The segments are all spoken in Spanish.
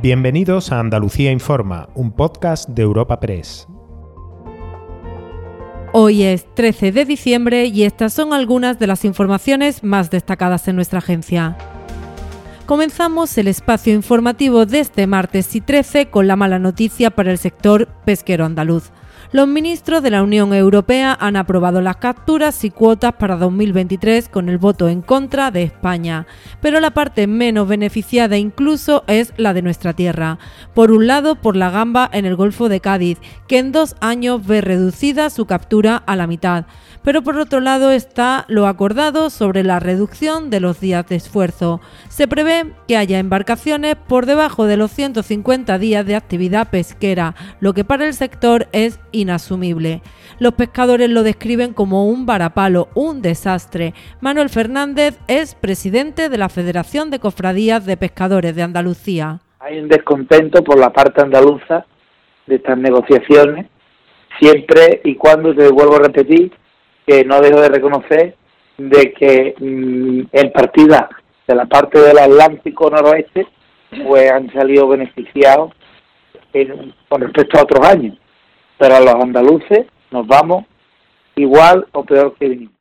Bienvenidos a Andalucía Informa, un podcast de Europa Press. Hoy es 13 de diciembre y estas son algunas de las informaciones más destacadas en nuestra agencia. Comenzamos el espacio informativo de este martes y 13 con la mala noticia para el sector pesquero andaluz los ministros de la Unión Europea han aprobado las capturas y cuotas para 2023 con el voto en contra de España, pero la parte menos beneficiada incluso es la de nuestra tierra. Por un lado, por la gamba en el Golfo de Cádiz, que en dos años ve reducida su captura a la mitad pero por otro lado está lo acordado sobre la reducción de los días de esfuerzo. Se prevé que haya embarcaciones por debajo de los 150 días de actividad pesquera, lo que para el sector es inasumible. Los pescadores lo describen como un varapalo, un desastre. Manuel Fernández es presidente de la Federación de Cofradías de Pescadores de Andalucía. Hay un descontento por la parte andaluza de estas negociaciones, siempre y cuando, te vuelvo a repetir, que no dejo de reconocer de que mm, en partida de la parte del Atlántico noroeste pues han salido beneficiados con respecto a otros años. Pero a los andaluces nos vamos igual o peor que vinimos.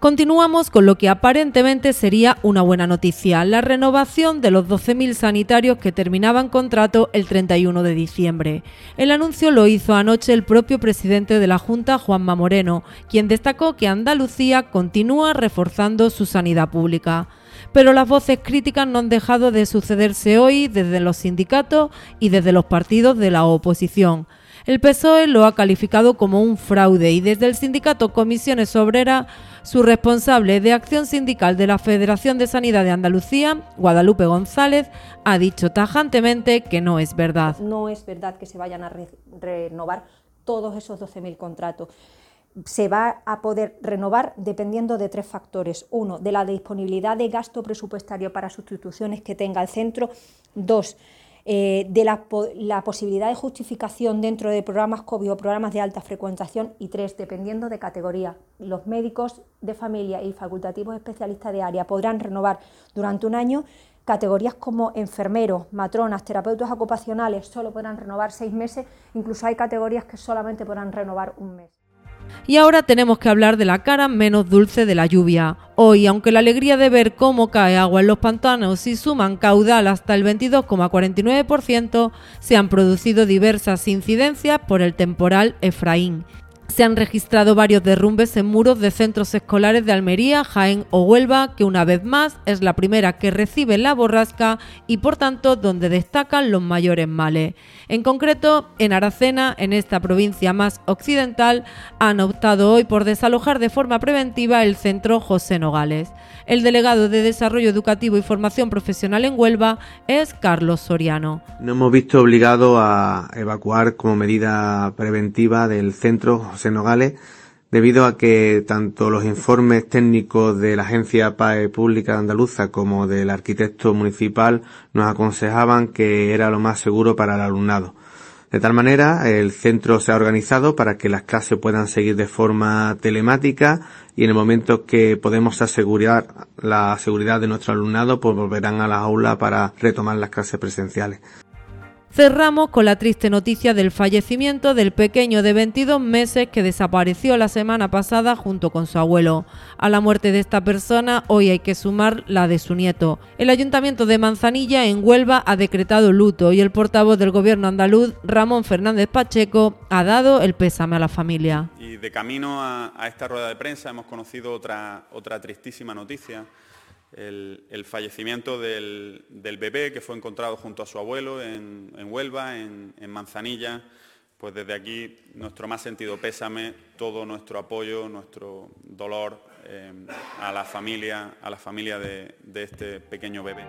Continuamos con lo que aparentemente sería una buena noticia, la renovación de los 12.000 sanitarios que terminaban contrato el 31 de diciembre. El anuncio lo hizo anoche el propio presidente de la Junta, Juanma Moreno, quien destacó que Andalucía continúa reforzando su sanidad pública. Pero las voces críticas no han dejado de sucederse hoy desde los sindicatos y desde los partidos de la oposición. El PSOE lo ha calificado como un fraude y desde el sindicato Comisiones Obreras su responsable de acción sindical de la Federación de Sanidad de Andalucía, Guadalupe González, ha dicho tajantemente que no es verdad. No es verdad que se vayan a renovar todos esos 12.000 contratos se va a poder renovar dependiendo de tres factores. Uno, de la disponibilidad de gasto presupuestario para sustituciones que tenga el centro. Dos, eh, de la, posibilidad de justificación dentro de programas COVID o programas de alta frecuentación y tres, dependiendo de categoría. Los médicos de familia y facultativos especialistas de área podrán renovar durante un año. Categorías como enfermeros, matronas, terapeutas ocupacionales solo podrán renovar seis meses, incluso hay categorías que solamente podrán renovar un mes. Y ahora tenemos que hablar de la cara menos dulce de la lluvia. Hoy, aunque la alegría de ver cómo cae agua en los pantanos y suman caudal hasta el 22,49%, se han producido diversas incidencias por el temporal Efraín se han registrado varios derrumbes en muros de centros escolares de Almería, Jaén o Huelva, que una vez más es la primera que recibe la borrasca y por tanto donde destacan los mayores males. En concreto, en Aracena, en esta provincia más occidental, han optado hoy por desalojar de forma preventiva el centro José Nogales. El delegado de Desarrollo Educativo y Formación Profesional en Huelva es Carlos Soriano. Nos hemos visto obligados a evacuar como medida preventiva del centro José Nogales debido a que tanto los informes técnicos de la Agencia PAE Pública Andaluza como del arquitecto municipal nos aconsejaban que era lo más seguro para el alumnado. De tal manera, el centro se ha organizado para que las clases puedan seguir de forma telemática y en el momento que podemos asegurar la seguridad de nuestro alumnado, pues volverán a la aula para retomar las clases presenciales. Cerramos con la triste noticia del fallecimiento del pequeño de 22 meses que desapareció la semana pasada junto con su abuelo. A la muerte de esta persona hoy hay que sumar la de su nieto. El Ayuntamiento de Manzanilla en Huelva ha decretado luto y el portavoz del gobierno andaluz, Ramón Fernández Pacheco, ha dado el pésame a la familia. Y de camino a, esta rueda de prensa hemos conocido otra, otra tristísima noticia el, fallecimiento del, bebé que fue encontrado junto a su abuelo en, Huelva, en, Manzanilla. Pues desde aquí nuestro más sentido pésame, todo nuestro apoyo, nuestro dolor eh, a la familia, a la familia de, de este pequeño bebé.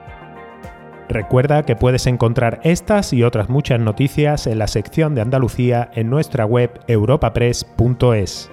Recuerda que puedes encontrar estas y otras muchas noticias en la sección de Andalucía en nuestra web europapress.es.